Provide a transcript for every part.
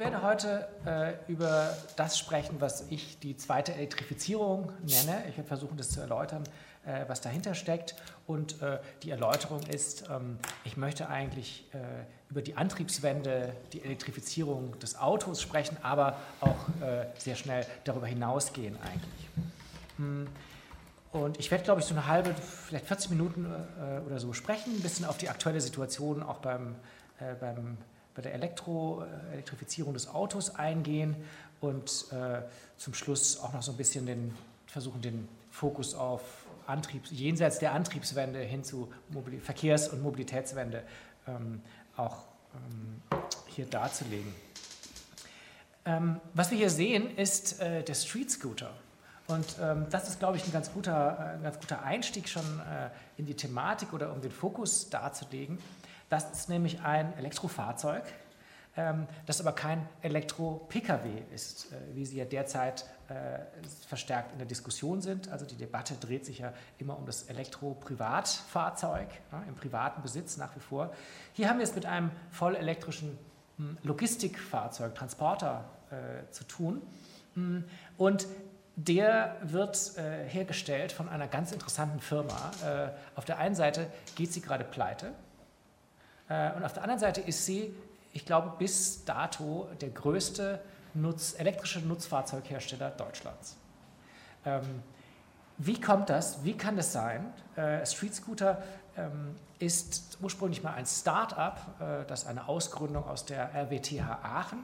werde heute äh, über das sprechen, was ich die zweite Elektrifizierung nenne. Ich werde versuchen, das zu erläutern, äh, was dahinter steckt. Und äh, die Erläuterung ist, ähm, ich möchte eigentlich äh, über die Antriebswende, die Elektrifizierung des Autos sprechen, aber auch äh, sehr schnell darüber hinausgehen eigentlich. Hm. Und ich werde, glaube ich, so eine halbe, vielleicht 40 Minuten äh, oder so sprechen, ein bisschen auf die aktuelle Situation auch beim, beim bei der Elektro, äh, Elektrifizierung des Autos eingehen und äh, zum Schluss auch noch so ein bisschen den, versuchen, den Fokus auf Antriebs, jenseits der Antriebswende hin zu Mobil Verkehrs- und Mobilitätswende ähm, auch ähm, hier darzulegen. Ähm, was wir hier sehen, ist äh, der Street Scooter. Und ähm, das ist, glaube ich, ein ganz guter, äh, ein ganz guter Einstieg schon äh, in die Thematik oder um den Fokus darzulegen. Das ist nämlich ein Elektrofahrzeug, ähm, das aber kein Elektro-Pkw ist, äh, wie sie ja derzeit äh, verstärkt in der Diskussion sind. Also die Debatte dreht sich ja immer um das Elektro-Privatfahrzeug im privaten Besitz nach wie vor. Hier haben wir es mit einem voll elektrischen hm, Logistikfahrzeug, Transporter äh, zu tun. Hm, und der wird hergestellt von einer ganz interessanten Firma. Auf der einen Seite geht sie gerade pleite, und auf der anderen Seite ist sie, ich glaube, bis dato der größte Nutz, elektrische Nutzfahrzeughersteller Deutschlands. Ähm, wie kommt das? Wie kann das sein? Äh, Street Scooter ähm, ist ursprünglich mal ein Start-up, äh, das eine Ausgründung aus der RWTH Aachen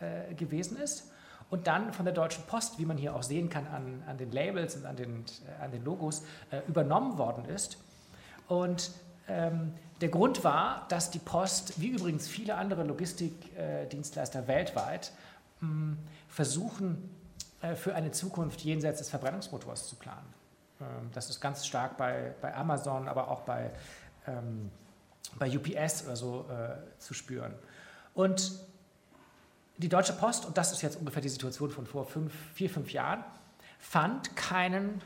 äh, gewesen ist und dann von der Deutschen Post, wie man hier auch sehen kann an, an den Labels und an den, äh, an den Logos, äh, übernommen worden ist. Und ähm, der Grund war, dass die Post, wie übrigens viele andere Logistikdienstleister weltweit, hm, versuchen, äh, für eine Zukunft jenseits des Verbrennungsmotors zu planen. Ähm, das ist ganz stark bei, bei Amazon, aber auch bei, ähm, bei UPS oder so äh, zu spüren. Und die Deutsche Post, und das ist jetzt ungefähr die Situation von vor fünf, vier, fünf Jahren, fand keinen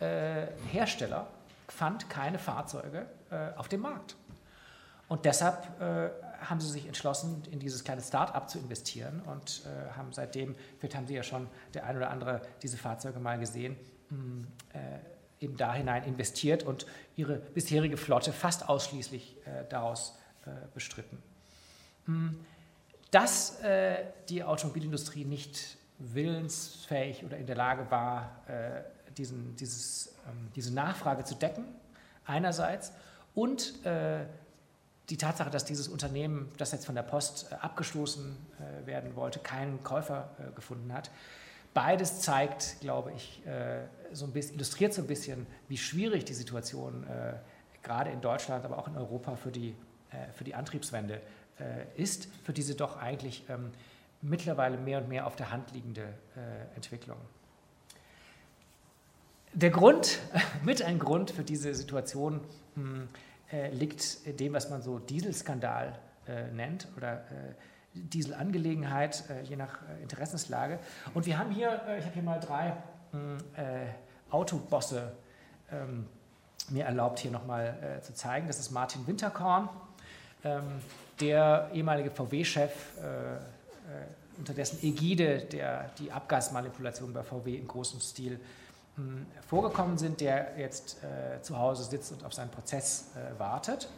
äh, Hersteller, fand keine Fahrzeuge äh, auf dem Markt. Und deshalb äh, haben sie sich entschlossen, in dieses kleine Start-up zu investieren und äh, haben seitdem, vielleicht haben Sie ja schon der ein oder andere diese Fahrzeuge mal gesehen, mh, hm, äh, eben da hinein investiert und ihre bisherige Flotte fast ausschließlich äh, daraus äh, bestritten. Mh, hm, dass äh, die Automobilindustrie nicht willensfähig oder in der Lage war, diesen, dieses, ähm, diese Nachfrage zu decken, einerseits, und äh, die Tatsache, dass dieses Unternehmen, das jetzt von der Post äh, abgestoßen äh, werden wollte, keinen Käufer äh, gefunden hat. Beides zeigt, glaube ich, so ein bisschen, illustriert so ein bisschen, wie schwierig die Situation gerade in Deutschland, aber auch in Europa für die, für die Antriebswende ist, für diese doch eigentlich ähm, mittlerweile mehr und mehr auf der Hand liegende Entwicklung. Der Grund, mit ein Grund für diese Situation hm, äh, liegt dem, was man so Dieselskandal äh, nennt oder äh, Dieselangelegenheit, äh, je nach äh, Interessenslage. Und wir haben hier, äh, ich habe hier mal drei hm, Autobosse ähm, mir erlaubt, hier nochmal zu zeigen. Das ist Martin Winterkorn, ähm, der ehemalige VW-Chef unter dessen Ägide der, die Abgasmanipulation bei VW in großem Stil vorgekommen sind, der jetzt äh, zu Hause sitzt und auf seinen Prozess äh, wartet.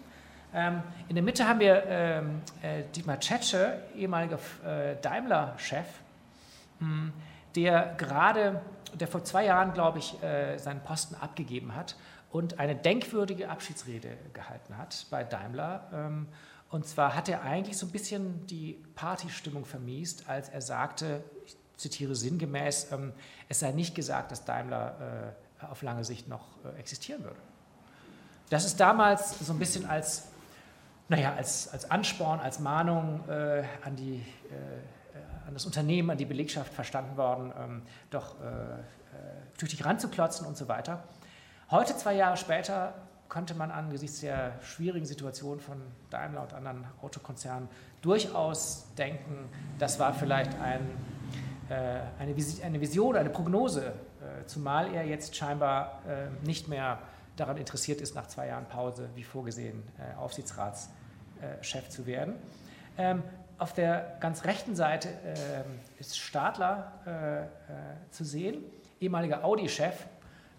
Ähm, in der Mitte haben wir ähm, äh, Dietmar Tschetsche, ehemaliger äh, Daimler-Chef, hm, der gerade, der vor zwei Jahren, glaube ich, äh, seinen Posten abgegeben hat und eine denkwürdige Abschiedsrede gehalten hat bei Daimler. Ähm, und zwar hat er eigentlich so ein bisschen die Partystimmung vermiest, als er sagte, ich zitiere sinngemäß, ähm, es sei nicht gesagt, dass Daimler äh, auf lange Sicht noch äh, existieren würde. Das ist damals so ein bisschen als, naja, als, als Ansporn, als Mahnung äh, an, die, äh, an das Unternehmen, an die Belegschaft verstanden worden, ähm, doch äh, äh, tüchtig ranzuklotzen und so weiter. Heute, zwei Jahre später, könnte man angesichts der schwierigen Situation von Daimler und anderen Autokonzernen durchaus denken, das war vielleicht ein äh, eine Vision, eine Prognose, äh, zumal er jetzt scheinbar äh, nicht mehr daran interessiert ist, nach zwei Jahren Pause, wie vorgesehen, Aufsichtsratschef zu werden. Ähm, auf der ganz rechten Seite äh, ist Stadler äh, äh, zu sehen, ehemaliger Audi-Chef,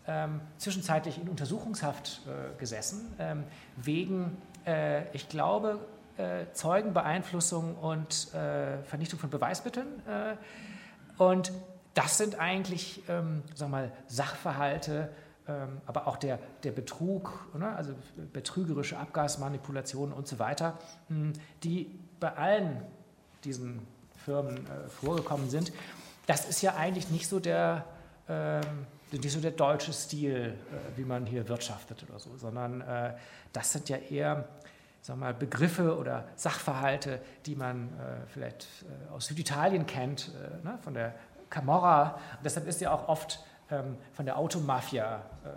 ähm, zwischenzeitlich in Untersuchungshaft äh, gesessen, ähm, wegen, äh, ich glaube, äh, Zeugenbeeinflussung und Vernichtung von Beweismitteln. Und das sind eigentlich ähm, wir mal, Sachverhalte, ähm, aber auch der, der Betrug, ne, also betrügerische Abgasmanipulationen und so weiter, hm, die bei allen diesen Firmen äh, vorgekommen sind. Das ist ja eigentlich nicht so der, äh, nicht so der deutsche Stil, äh, wie man hier wirtschaftet oder so, sondern äh, das sind ja eher sagen wir mal, Begriffe oder Sachverhalte, die man äh, vielleicht äh, aus Süditalien kennt, ne, von der Camorra. Und deshalb ist ja auch oft ähm, von der Automafia äh,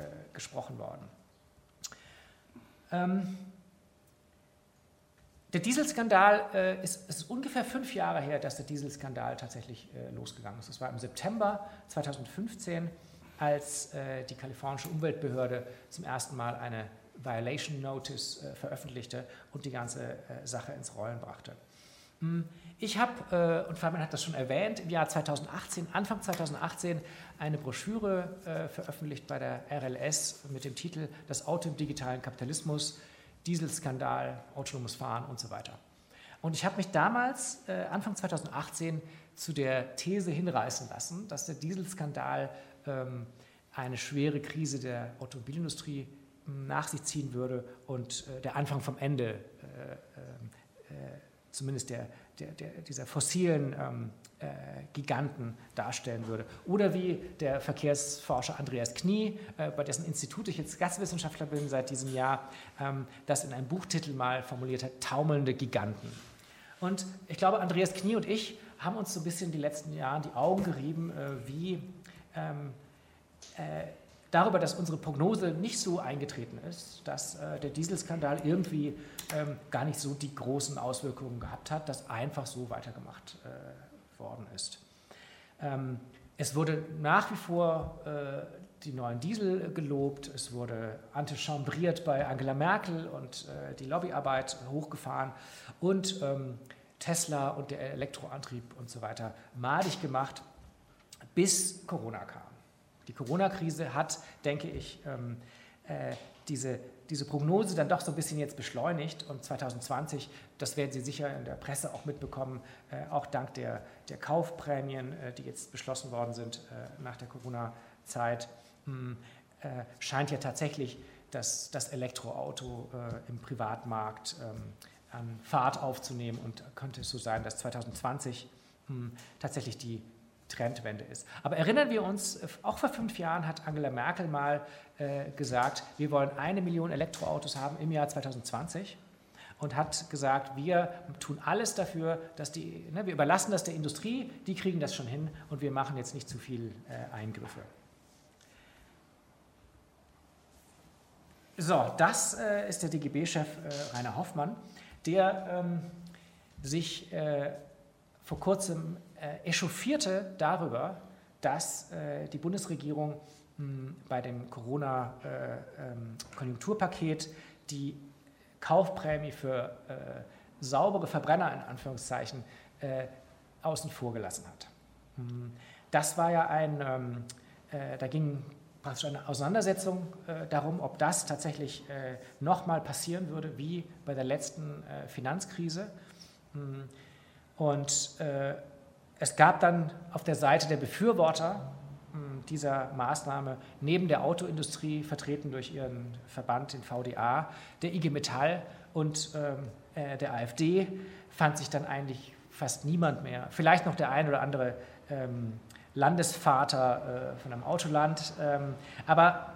äh, gesprochen worden. Ähm, der Dieselskandal äh, ist, ist ungefähr fünf Jahre her, dass der Dieselskandal tatsächlich äh, losgegangen ist. Das war im September 2015, als äh, die kalifornische Umweltbehörde zum ersten Mal eine Violation Notice äh, veröffentlichte und die ganze Sache ins Rollen brachte. Hm, ich habe, äh, und Fabian hat das schon erwähnt, im Jahr 2018, Anfang 2018, eine Broschüre äh, veröffentlicht bei der RLS mit dem Titel Das Auto im digitalen Kapitalismus, Dieselskandal, autonomes Fahren und so weiter. Und ich habe mich damals, äh, Anfang 2018, zu der These hinreißen lassen, dass der Dieselskandal ähm, eine schwere Krise der Automobilindustrie hm, nach sich ziehen würde und äh, der Anfang vom Ende äh, äh, zumindest der, der, der, dieser fossilen ähm, äh, Giganten darstellen würde. Oder wie der Verkehrsforscher Andreas Knie, äh, bei dessen Institut ich jetzt Gastwissenschaftler bin seit diesem Jahr, ähm, das in einem Buchtitel mal formuliert hat, taumelnde Giganten. Und ich glaube, Andreas Knie und ich haben uns so ein bisschen die letzten Jahre die Augen gerieben, äh, wie ähm, äh, darüber, dass unsere Prognose nicht so eingetreten ist, dass äh, der Dieselskandal irgendwie ähm, gar nicht so die großen Auswirkungen gehabt hat, dass einfach so weitergemacht äh, worden ist. Ähm, es wurde nach wie vor äh, die neuen Diesel gelobt, es wurde antichambriert bei Angela Merkel und äh, die Lobbyarbeit hochgefahren und ähm, Tesla und der Elektroantrieb und so weiter madig gemacht, bis Corona kam. Die Corona-Krise hat, denke ich, ähm, äh, diese, diese Prognose dann doch so ein bisschen jetzt beschleunigt und 2020, das werden Sie sicher in der Presse auch mitbekommen, äh, auch dank der, der Kaufprämien, äh, die jetzt beschlossen worden sind äh, nach der Corona-Zeit, hm, äh, scheint ja tatsächlich dass das Elektroauto äh, im Privatmarkt ähm, an Fahrt aufzunehmen und könnte es so sein, dass 2020 hm, tatsächlich die Trendwende ist. Aber erinnern wir uns, auch vor fünf Jahren hat Angela Merkel mal äh, gesagt, wir wollen eine Million Elektroautos haben im Jahr 2020 und hat gesagt, wir tun alles dafür, dass die, ne, wir überlassen das der Industrie, die kriegen das schon hin und wir machen jetzt nicht zu viel äh, Eingriffe. So, das äh, ist der DGB-Chef äh, Rainer Hoffmann, der ähm, sich äh, vor kurzem äh, echauffierte darüber, dass äh, die Bundesregierung mh, bei dem Corona-Konjunkturpaket äh, ähm, die Kaufprämie für äh, saubere Verbrenner in Anführungszeichen äh, außen vor gelassen hat. Das war ja ein, ähm, äh, da ging praktisch eine Auseinandersetzung äh, darum, ob das tatsächlich äh, nochmal passieren würde, wie bei der letzten äh, Finanzkrise. Und äh, es gab dann auf der Seite der Befürworter hm, dieser Maßnahme neben der Autoindustrie, vertreten durch ihren Verband, den VDA, der IG Metall und ähm, äh, der AfD, fand sich dann eigentlich fast niemand mehr. Vielleicht noch der ein oder andere ähm, Landesvater äh, von einem Autoland. Ähm, aber,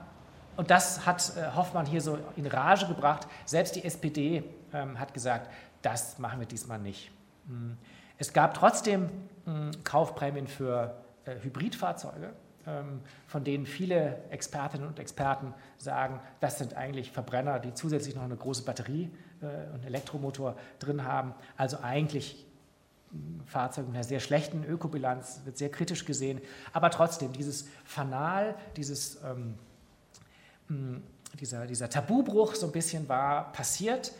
und das hat äh, Hoffmann hier so in Rage gebracht, selbst die SPD ähm, hat gesagt, das machen wir diesmal nicht. Hm. Es gab trotzdem hm, Kaufprämien für äh, Hybridfahrzeuge, ähm, von denen viele Expertinnen und Experten sagen, das sind eigentlich Verbrenner, die zusätzlich noch eine große Batterie äh, und Elektromotor drin haben. Also eigentlich hm, Fahrzeuge mit einer sehr schlechten Ökobilanz, wird sehr kritisch gesehen. Aber trotzdem, dieses Fanal, dieses, ähm, hm, dieser, dieser Tabubruch so ein bisschen war passiert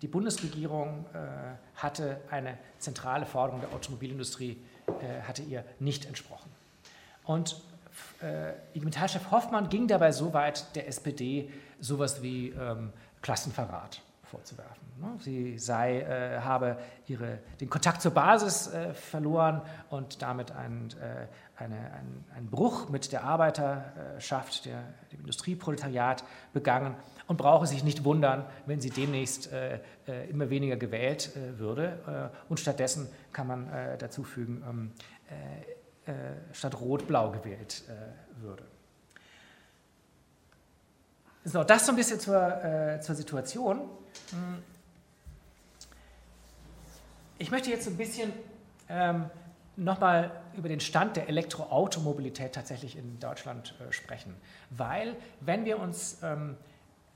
die Bundesregierung äh, hatte eine zentrale Forderung der Automobilindustrie, äh, hatte ihr nicht entsprochen. Und äh, IG Metallchef Hoffmann ging dabei so weit, der SPD sowas wie ähm, Klassenverrat vorzuwerfen. Ne? Sie sei, äh, habe ihre, den Kontakt zur Basis äh, verloren und damit ein, äh, eine, ein, einen Bruch mit der Arbeiterschaft, der, dem Industrieproletariat begangen und brauche sich nicht wundern, wenn sie demnächst äh, äh, immer weniger gewählt würde. und stattdessen kann man dazu fügen, ähm, statt Rot-Blau gewählt würde. So, das so ein bisschen zur, äh, zur Situation. Hm. Ich möchte jetzt ein bisschen ähm, nochmal über den Stand der Elektroautomobilität tatsächlich in Deutschland äh, sprechen. Weil, wenn wir uns, ähm,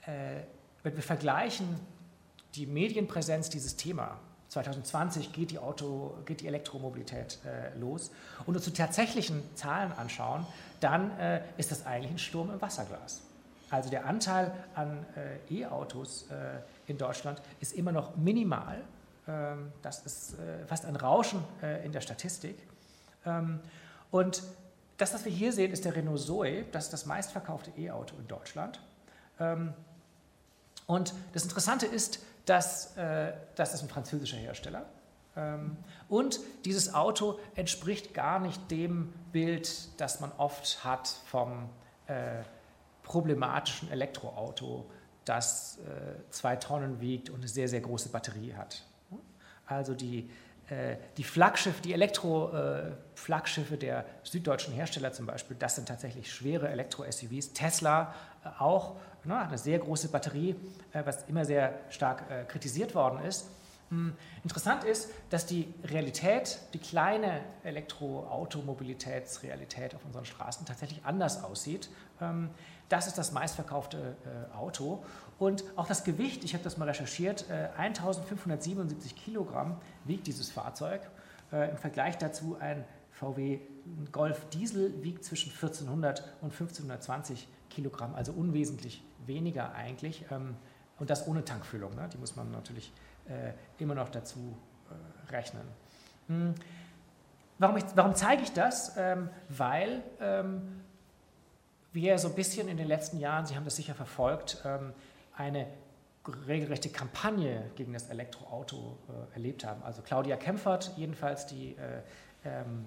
äh, wenn wir vergleichen die Medienpräsenz dieses Thema, 2020 geht die, Auto, geht die Elektromobilität äh, los, und uns die tatsächlichen Zahlen anschauen, dann äh, ist das eigentlich ein Sturm im Wasserglas. Also der Anteil an äh, E-Autos äh, in Deutschland ist immer noch minimal. Ähm, das ist äh, fast ein Rauschen in der Statistik. Ähm, und das, was wir hier sehen, ist der Renault Zoe. Das ist das meistverkaufte E-Auto in Deutschland. Ähm, und das Interessante ist, dass äh, das ist ein französischer Hersteller. Ähm, und dieses Auto entspricht gar nicht dem Bild, das man oft hat vom äh, problematischen Elektroauto, das äh, zwei Tonnen wiegt und eine sehr, sehr große Batterie hat. Also die, die Flaggschiff, die Elektro-Flaggschiffe äh, der süddeutschen Hersteller zum Beispiel, das sind tatsächlich schwere Elektro-SUVs. Tesla äh, auch, ne, hat eine sehr große Batterie, äh, was immer sehr stark äh, kritisiert worden ist. Hm, interessant ist, dass die Realität, die kleine Elektroautomobilitätsrealität auf unseren Straßen tatsächlich anders aussieht. Ähm, das ist das meistverkaufte äh, Auto. Und auch das Gewicht, ich habe das mal recherchiert, äh, 1577 Kilogramm wiegt dieses Fahrzeug. Äh, Im Vergleich dazu ein VW Golf Diesel wiegt zwischen 1400 und 1520 Kilogramm, also unwesentlich weniger eigentlich. Ähm, und das ohne Tankfüllung, ne? die muss man natürlich äh, immer noch dazu äh, rechnen. Hm. Warum, ich, warum, zeige ich das? Ähm, weil ähm, wir so ein bisschen in den letzten Jahren, Sie haben das sicher verfolgt, ähm, eine regelrechte Kampagne gegen das Elektroauto äh, erlebt haben. Also Claudia Kempfert, jedenfalls die, äh, ähm,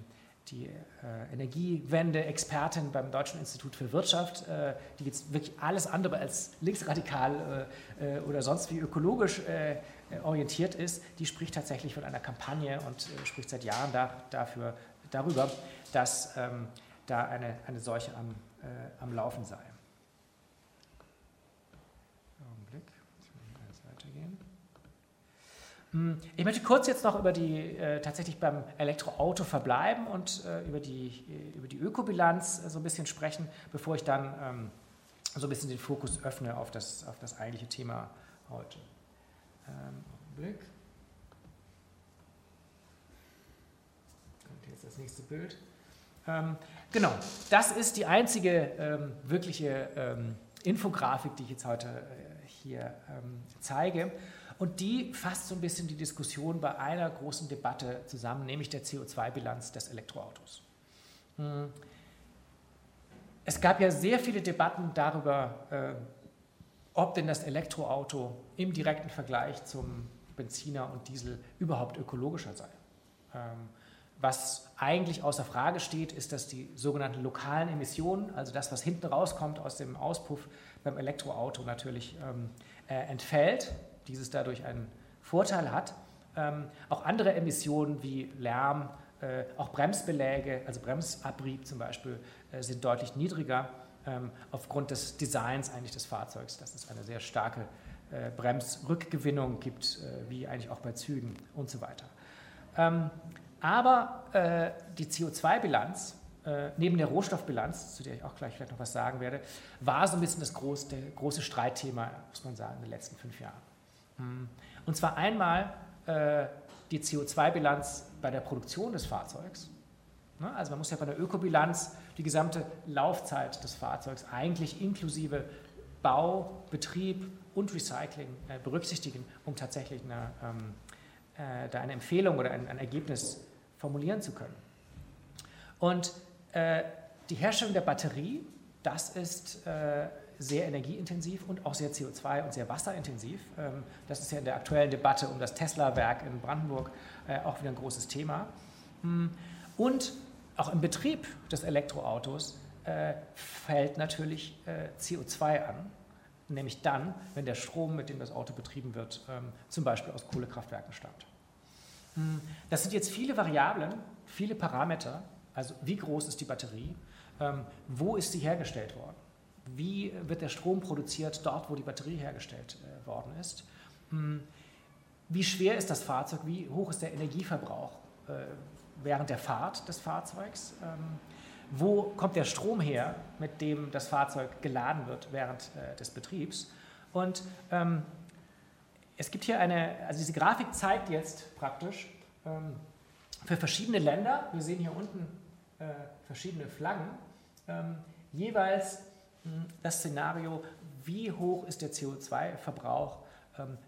die äh, Energiewende-Expertin beim Deutschen Institut für Wirtschaft, äh, die jetzt wirklich alles andere als linksradikal äh, äh, oder sonst wie ökologisch orientiert ist, die spricht tatsächlich von einer Kampagne und spricht seit Jahren da, dafür, darüber, dass ähm, da eine, eine Seuche am äh, am Laufen sei. Hm, ich möchte kurz jetzt noch über die äh, tatsächlich beim Elektroauto verbleiben und äh, über, die, äh, über die Ökobilanz äh, so ein bisschen sprechen, bevor ich dann ähm, so ein bisschen den Fokus öffne auf das, auf das eigentliche Thema heute. Ähm, Augenblick. Kommt jetzt das nächste Bild. Ähm, genau, das ist die einzige ähm, wirkliche ähm, Infografik, die ich jetzt heute äh, hier ähm, zeige. Und die fasst so ein bisschen die Diskussion bei einer großen Debatte zusammen, nämlich der CO2-Bilanz des Elektroautos. Hm. Es gab ja sehr viele Debatten darüber, äh, ob denn das Elektroauto im direkten Vergleich zum Benziner und Diesel überhaupt ökologischer sei. Ähm, was eigentlich außer Frage steht, ist, dass die sogenannten lokalen Emissionen, also das, was hinten rauskommt aus dem Auspuff beim Elektroauto, natürlich ähm, äh, entfällt, dieses dadurch einen Vorteil hat. Ähm, auch andere Emissionen wie Lärm, äh, auch Bremsbeläge, also Bremsabrieb zum Beispiel, äh, sind deutlich niedriger ähm, aufgrund des Designs eigentlich des Fahrzeugs, dass es eine sehr starke äh, Bremsrückgewinnung gibt, äh, wie eigentlich auch bei Zügen und so weiter. Ähm, aber äh, die CO2-Bilanz, äh, neben der Rohstoffbilanz, zu der ich auch gleich vielleicht noch was sagen werde, war so ein bisschen das große, große Streitthema, muss man sagen, in den letzten fünf Jahren. Hm. Und zwar einmal äh, die CO2-Bilanz bei der Produktion des Fahrzeugs. Ne? Also man muss ja bei der Ökobilanz die gesamte Laufzeit des Fahrzeugs eigentlich inklusive Bau, Betrieb und Recycling äh, berücksichtigen, um tatsächlich eine, ähm, äh, da eine Empfehlung oder ein, ein, Ergebnis formulieren zu können. Und äh, die Herstellung der Batterie, das ist äh, sehr energieintensiv und auch sehr CO2 und sehr wasserintensiv. Ähm, das ist ja in der aktuellen Debatte um das Tesla-Werk in Brandenburg äh, auch wieder ein großes Thema. Hm. Und auch im Betrieb des Elektroautos äh, fällt natürlich CO2 an, nämlich dann, wenn der Strom, mit dem das Auto betrieben wird, ähm, zum Beispiel aus Kohlekraftwerken stammt. Hm. Das sind jetzt viele Variablen, viele Parameter, also wie groß ist die Batterie, ähm, wo ist sie hergestellt worden, wie wird der Strom produziert dort, wo die Batterie hergestellt äh, worden ist, hm. wie schwer ist das Fahrzeug, wie hoch ist der Energieverbrauch äh, während der Fahrt des Fahrzeugs, ähm, wo kommt der Strom her, mit dem das Fahrzeug geladen wird während äh, des Betriebs. Und ähm, es gibt hier eine, also diese Grafik zeigt jetzt praktisch ähm, für verschiedene Länder, wir sehen hier unten äh, verschiedene Flaggen, ähm, jeweils mh, hm, das Szenario, wie hoch ist der CO2-Verbrauch, ähm,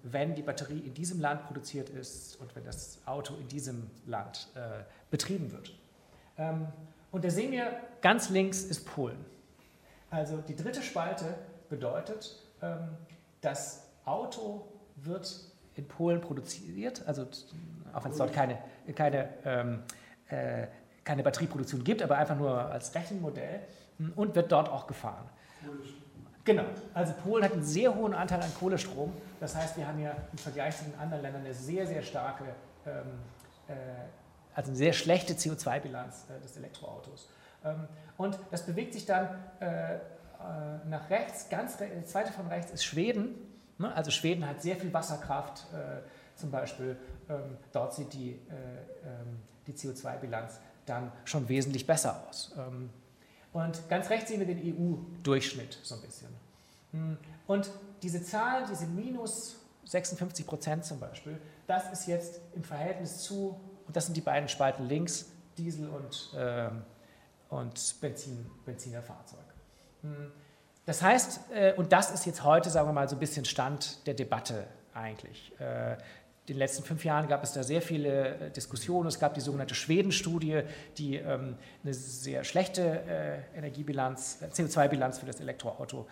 wenn die Batterie in diesem Land produziert ist und wenn das Auto in diesem Land äh, betrieben wird. Ähm, und da sehen wir, ganz links ist Polen. Also die dritte Spalte bedeutet, ähm, das Auto wird in Polen produziert, also auch wenn es dort keine, keine, ähm, äh, keine Batterieproduktion gibt, aber einfach nur als Rechenmodell hm, und wird dort auch gefahren. Genau, also Polen hat einen sehr hohen Anteil an Kohlestrom. Das heißt, wir haben ja im Vergleich zu den anderen Ländern eine sehr, sehr starke ähm, äh, also eine sehr schlechte CO2-Bilanz äh, des Elektroautos. Ähm, und das bewegt sich dann äh, äh nach rechts, ganz re die zweite von rechts ist Schweden. Ne? Also Schweden hat sehr viel Wasserkraft äh, zum Beispiel. Ähm, dort sieht die, äh, ähm, die CO2-Bilanz dann schon wesentlich besser aus. Und ganz rechts sehen wir den EU-Durchschnitt so ein bisschen. Hm. Und diese Zahl, diese minus 56 Prozent zum Beispiel, das ist jetzt im Verhältnis zu und das sind die beiden Spalten links, Diesel und, äh, und Benzin, Benzinerfahrzeug. Hm. Das heißt, äh, und das ist jetzt heute, sagen wir mal, so ein bisschen Stand der Debatte eigentlich. Äh, den letzten fünf Jahren gab es da sehr viele äh, Diskussionen. Es gab die sogenannte Schweden-Studie, die ähm, eine sehr schlechte äh, Energiebilanz, äh, CO2-Bilanz für das Elektroauto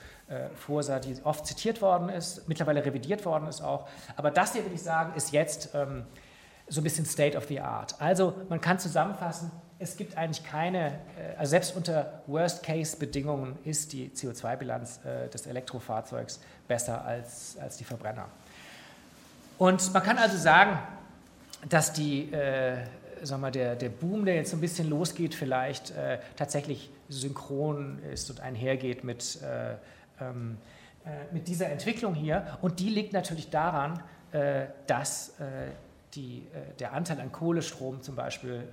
vorsah, die oft zitiert worden ist, mittlerweile revidiert worden ist auch. Aber das hier, würde ich sagen, ist jetzt ähm, so ein bisschen State of the Art. Also man kann zusammenfassen, es gibt eigentlich keine, also selbst unter Worst-Case-Bedingungen ist die CO2-Bilanz äh, des Elektrofahrzeugs besser als, als die Verbrenner. Und man kann also sagen, dass die, äh, sagen wir, der, der Boom, der jetzt so ein bisschen losgeht, vielleicht äh, tatsächlich synchron ist und einhergeht mit, äh, ähm, äh, mit dieser Entwicklung hier. Und die liegt natürlich daran, dass die, äh, der Anteil an Kohlestrom zum Beispiel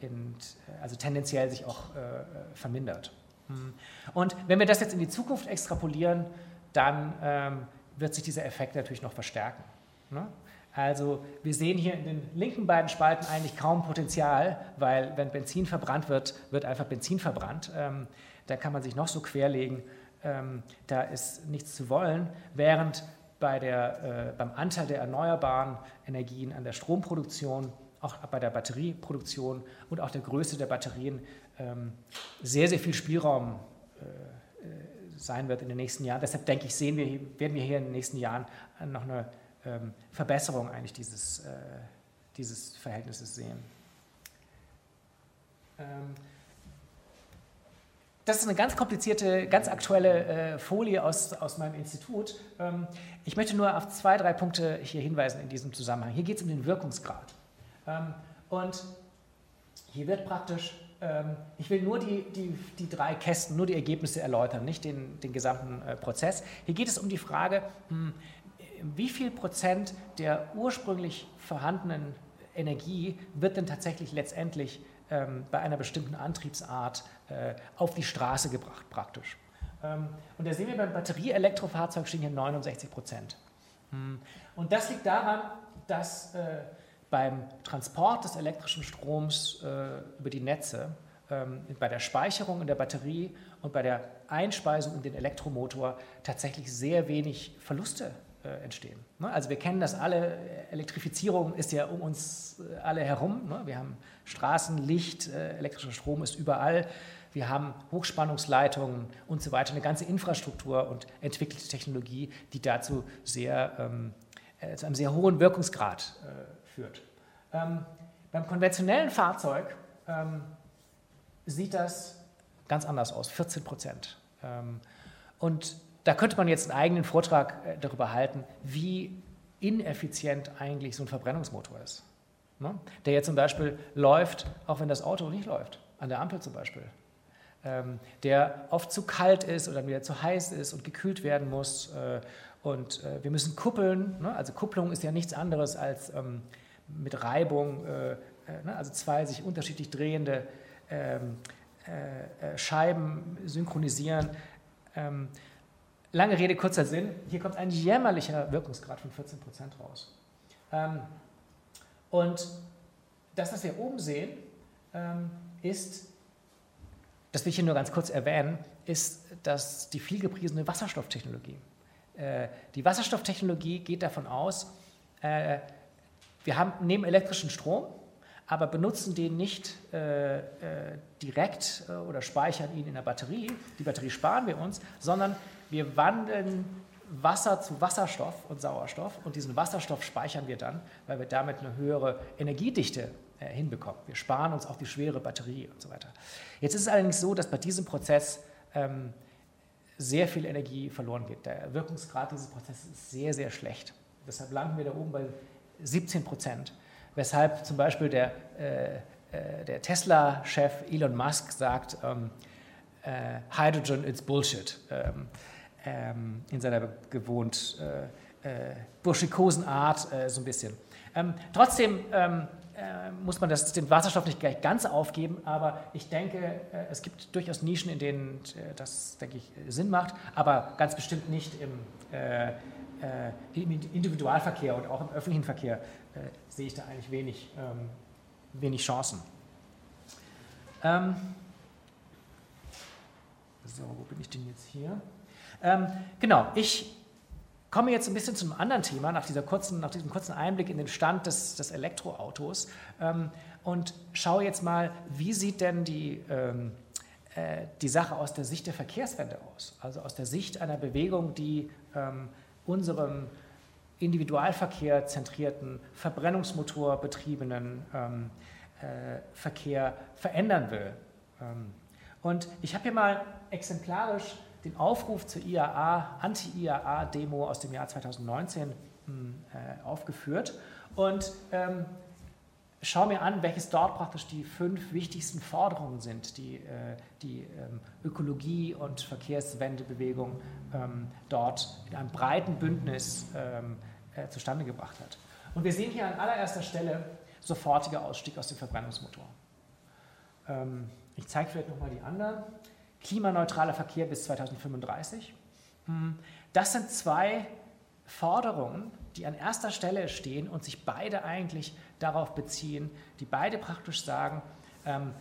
äh, in, also tendenziell sich auch äh, vermindert. Hm. Und wenn wir das jetzt in die Zukunft extrapolieren, dann ähm, wird sich dieser Effekt natürlich noch verstärken. Ne? Also wir sehen hier in den linken beiden Spalten eigentlich kaum Potenzial, weil wenn Benzin verbrannt wird, wird einfach Benzin verbrannt. Ähm, da kann man sich noch so querlegen, ähm, da ist nichts zu wollen, während bei der, äh, beim Anteil der erneuerbaren Energien an der Stromproduktion, auch bei der Batterieproduktion und auch der Größe der Batterien ähm, sehr, sehr viel Spielraum äh, äh, sein wird in den nächsten Jahren. Deshalb denke ich, sehen wir, werden wir hier in den nächsten Jahren noch eine ähm, Verbesserung eigentlich dieses, äh, dieses Verhältnisses sehen. Ähm, das ist eine ganz komplizierte, ganz aktuelle äh, Folie aus, aus meinem Institut. Ähm, ich möchte nur auf zwei, drei Punkte hier hinweisen in diesem Zusammenhang. Hier geht es um den Wirkungsgrad. Ähm, und hier wird praktisch, ähm, ich will nur die, die, die drei Kästen, nur die Ergebnisse erläutern, nicht den, den gesamten äh, Prozess. Hier geht es um die Frage, hm, wie viel Prozent der ursprünglich vorhandenen Energie wird denn tatsächlich letztendlich ähm, bei einer bestimmten Antriebsart äh, auf die Straße gebracht praktisch. Ähm, und da sehen wir beim Batterieelektrofahrzeug stehen hier 69 Prozent. Hm. Und das liegt daran, dass äh, beim Transport des elektrischen Stroms äh, über die Netze ähm, bei der Speicherung in der Batterie und bei der Einspeisung in den Elektromotor tatsächlich sehr wenig Verluste äh, entstehen. Ne? Also wir kennen das alle, Elektrifizierung ist ja um uns äh, alle herum. Ne? Wir haben Straßen, Licht, äh, elektrischer Strom ist überall. Wir haben Hochspannungsleitungen und so weiter, eine ganze Infrastruktur und entwickelte Technologie, die dazu sehr, ähm, zu einem sehr hohen Wirkungsgrad äh, führt. Ähm, beim konventionellen Fahrzeug ähm, sieht das ganz anders aus, 14 Prozent. Ähm, und da könnte man jetzt einen eigenen Vortrag äh, darüber halten, wie ineffizient eigentlich so ein Verbrennungsmotor ist. Ne? Der jetzt zum Beispiel läuft, auch wenn das Auto nicht läuft, an der Ampel zum Beispiel. Ähm, der oft zu kalt ist oder wieder zu heiß ist und gekühlt werden muss. Äh, und äh, wir müssen kuppeln. Ne? Also Kupplung ist ja nichts anderes als ähm, mit Reibung, äh, ne? also zwei sich unterschiedlich drehende ähm, äh, äh, Scheiben synchronisieren. Ähm, Lange Rede, kurzer Sinn. Hier kommt ein jämmerlicher Wirkungsgrad von 14 Prozent raus. Ähm, und das, was wir oben sehen, ähm, ist, das will ich hier nur ganz kurz erwähnen, ist dass die vielgepriesene Wasserstofftechnologie. Äh, die Wasserstofftechnologie geht davon aus, äh, wir haben, nehmen elektrischen Strom, aber benutzen den nicht äh, äh, direkt äh, oder speichern ihn in der Batterie. Die Batterie sparen wir uns, sondern wir wandeln Wasser zu Wasserstoff und Sauerstoff und diesen Wasserstoff speichern wir dann, weil wir damit eine höhere Energiedichte äh, hinbekommen. Wir sparen uns auch die schwere Batterie und so weiter. Jetzt ist es allerdings so, dass bei diesem Prozess ähm, sehr viel Energie verloren geht. Der Wirkungsgrad dieses Prozesses ist sehr, sehr schlecht. Deshalb landen wir da oben bei 17 Prozent, weshalb zum Beispiel der, äh, äh, der Tesla-Chef Elon Musk sagt, ähm, äh, Hydrogen, it's Bullshit. Ähm, ähm, in seiner gewohnt äh, äh, burschikosen Art äh, so ein bisschen. Ähm, trotzdem ähm, äh, muss man das, den Wasserstoff nicht gleich ganz aufgeben, aber ich denke, äh, es gibt durchaus Nischen, in denen äh, das, denke ich, Sinn macht, aber ganz bestimmt nicht im, im Individualverkehr und auch im öffentlichen Verkehr sehe ich da eigentlich wenig, ähm, wenig Chancen. Ähm, so, wo bin ich denn jetzt hier? Ähm, genau, ich komme jetzt ein bisschen zu einem anderen Thema, nach, dieser kurzen, nach diesem kurzen Einblick in den Stand des, des Elektroautos ähm, und schaue jetzt mal, wie sieht denn die, ähm, äh, die Sache aus der Sicht der Verkehrswende aus? Also aus der Sicht einer Bewegung, die ähm, unserem Individualverkehr zentrierten, Verbrennungsmotor betriebenen ähm, äh, Verkehr verändern will. Ähm, und ich habe hier mal exemplarisch den Aufruf zur IAA, Anti-IAA-Demo aus dem Jahr 2019 hm, äh, aufgeführt und ähm, schau mir an, welches dort praktisch die fünf wichtigsten Forderungen sind, die äh, die ähm, Ökologie- und Verkehrswendebewegung ähm, dort in einem breiten Bündnis ähm, äh, zustande gebracht hat. Und wir sehen hier an allererster Stelle sofortiger Ausstieg aus dem Verbrennungsmotor. Ähm, ich zeige vielleicht nochmal die anderen klimaneutraler Verkehr bis 2035. Hm, das sind zwei Forderungen, die an erster Stelle stehen und sich beide eigentlich darauf beziehen, die beide praktisch sagen, ähm,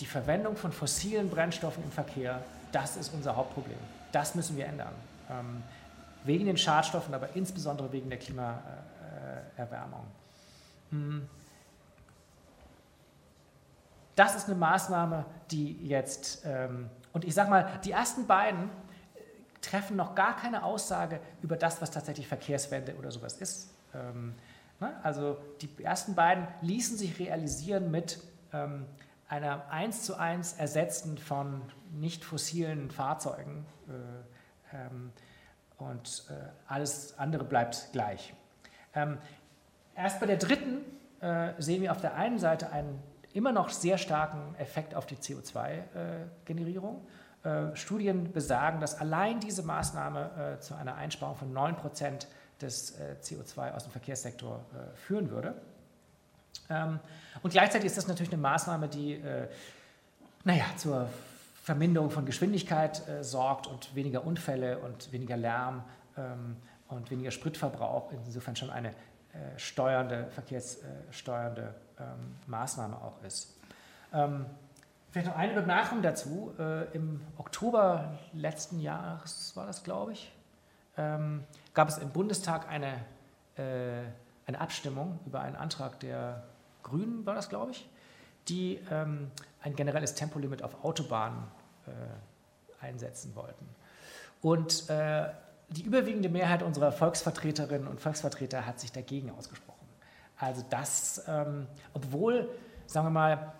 die Verwendung von fossilen Brennstoffen im Verkehr, das ist unser Hauptproblem. Das müssen wir ändern. Ähm, wegen den Schadstoffen, aber insbesondere wegen der Klimaerwärmung. Hm. Das ist eine Maßnahme, die jetzt ähm, und ich sage mal, die ersten beiden äh, treffen noch gar keine Aussage über das, was tatsächlich Verkehrswende oder sowas ist. Ähm, ne? Also die ersten beiden ließen sich realisieren mit ähm, einer eins zu eins Ersetzen von nicht fossilen Fahrzeugen äh, ähm, und äh, alles andere bleibt gleich. Erst bei der dritten sehen wir auf der einen Seite einen immer noch sehr starken Effekt auf die CO2-Generierung. Äh, Studien besagen, dass allein diese Maßnahme äh, zu einer Einsparung von 9 Prozent des äh, CO2 aus dem Verkehrssektor führen würde. Ähm, und gleichzeitig ist das natürlich eine Maßnahme, die naja, zur Verminderung von Geschwindigkeit sorgt und weniger Unfälle und weniger Lärm ähm, und weniger Spritverbrauch. Insofern schon eine steuernde, verkehrssteuernde ähm, Maßnahme auch ist. Ähm, Vielleicht noch eine Bemerkung dazu. Äh, Im Oktober letzten Jahres war das, glaube ich, ähm, gab es im Bundestag eine, äh, eine Abstimmung über einen Antrag der Grünen, war das, glaube ich, die ähm, ein generelles Tempolimit auf Autobahnen äh, einsetzen wollten. Und äh, die überwiegende Mehrheit unserer Volksvertreterinnen und Volksvertreter hat sich dagegen ausgesprochen. Also das, ähm, obwohl, sagen wir mal,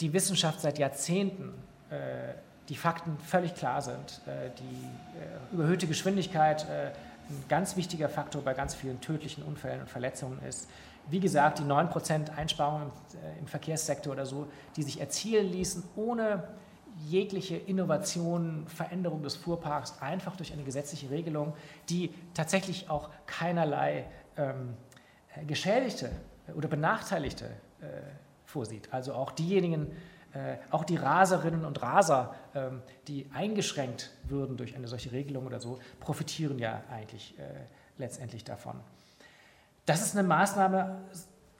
die Wissenschaft seit Jahrzehnten äh, die Fakten völlig klar sind, äh, die äh, überhöhte Geschwindigkeit äh, ein ganz wichtiger Faktor bei ganz vielen tödlichen Unfällen und Verletzungen ist. Wie gesagt, die 9% Einsparungen im Verkehrssektor oder so, die sich erzielen ließen, ohne jegliche Innovation, Veränderung des Fuhrparks, einfach durch eine gesetzliche Regelung, die tatsächlich auch keinerlei ähm, Geschädigte oder Benachteiligte äh, vorsieht. Also auch diejenigen, äh, auch die Raserinnen und Raser, ähm, die eingeschränkt würden durch eine solche Regelung oder so, profitieren ja eigentlich äh, letztendlich davon. Das ist eine Maßnahme,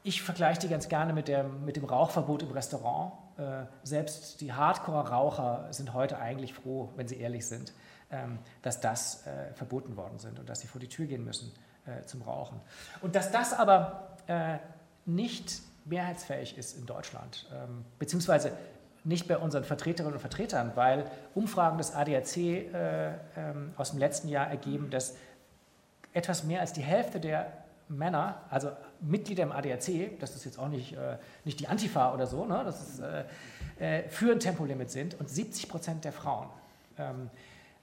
ich vergleiche die ganz gerne mit, der, mit dem Rauchverbot im Restaurant. Äh, selbst die Hardcore-Raucher sind heute eigentlich froh, wenn sie ehrlich sind, ähm, dass das äh, verboten worden sind und dass sie vor die Tür gehen müssen äh, zum Rauchen. Und dass das aber äh, nicht mehrheitsfähig ist in Deutschland, ähm, beziehungsweise nicht bei unseren Vertreterinnen und Vertretern, weil Umfragen des ADAC äh, ähm, aus dem letzten Jahr ergeben, dass etwas mehr als die Hälfte der Männer, also Mitglieder im ADAC, das ist jetzt auch nicht, äh, nicht die Antifa oder so, ne, das ist, äh, äh für ein Tempolimit sind und 70 Prozent der Frauen. Ähm,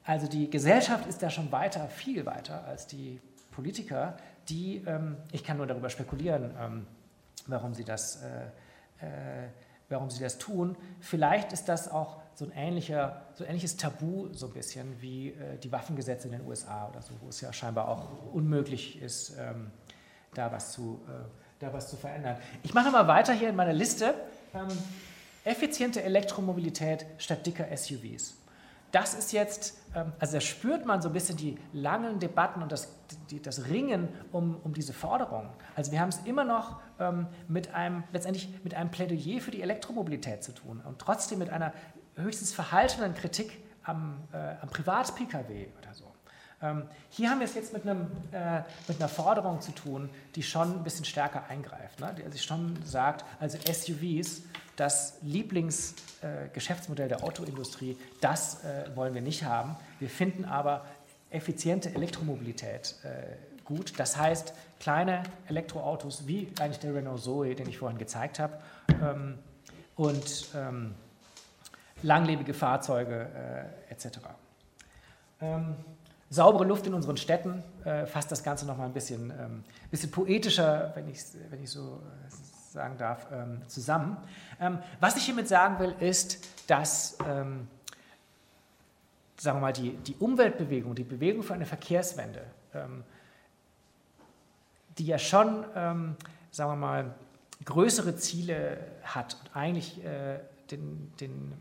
also die Gesellschaft ist da schon weiter, viel weiter als die Politiker, die, ähm, ich kann nur darüber spekulieren, ähm, warum sie das, äh, äh, warum sie das tun. Vielleicht ist das auch so ein, ähnlicher, so ein ähnliches Tabu, so ein bisschen wie äh, die Waffengesetze in den USA oder so, wo es ja scheinbar auch unmöglich ist, ähm, da, was zu, äh, da was zu verändern. Ich mache mal weiter hier in meiner Liste. Ähm, effiziente Elektromobilität statt dicker SUVs das ist jetzt, ähm, also da spürt man so ein bisschen die langen Debatten und das, die, das Ringen um, um diese Forderungen. Also wir haben es immer noch ähm, mit einem, letztendlich mit einem Plädoyer für die Elektromobilität zu tun und trotzdem mit einer höchstens verhaltenen Kritik am, äh, am Privat-Pkw oder so. Ähm, hier haben wir es jetzt mit, einem, äh, mit einer Forderung zu tun, die schon ein bisschen stärker eingreift, ne? die also schon sagt, also SUVs das Lieblingsgeschäftsmodell äh, der Autoindustrie, das äh, wollen wir nicht haben. Wir finden aber effiziente Elektromobilität äh, gut. Das heißt, kleine Elektroautos wie eigentlich der Renault Zoe, den ich vorhin gezeigt habe, ähm, und ähm, langlebige Fahrzeuge äh, etc. Ähm, saubere Luft in unseren Städten äh, fasst das Ganze noch mal ein bisschen, ähm, bisschen poetischer, wenn ich, wenn ich so äh, sagen darf, ähm, zusammen. Ähm, was ich hiermit sagen will, ist, dass ähm, sagen wir mal, die, die Umweltbewegung, die Bewegung für eine Verkehrswende, die ja schon, sagen wir mal, größere Ziele hat und eigentlich äh, den, den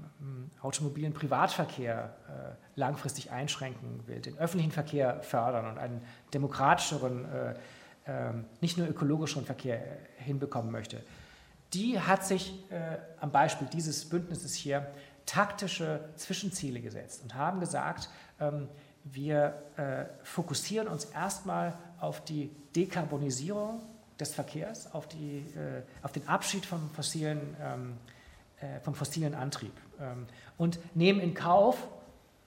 automobilen Privatverkehr äh, langfristig einschränken will, den öffentlichen Verkehr fördern und einen demokratischeren äh, ähm, nicht nur ökologischeren Verkehr äh, hinbekommen möchte, die hat sich äh, am Beispiel dieses Bündnisses hier taktische Zwischenziele gesetzt und haben gesagt, ähm, wir äh, fokussieren uns erstmal auf die Dekarbonisierung des Verkehrs, auf, die, äh, auf den Abschied vom fossilen, ähm, äh, vom fossilen Antrieb ähm, und nehmen in Kauf,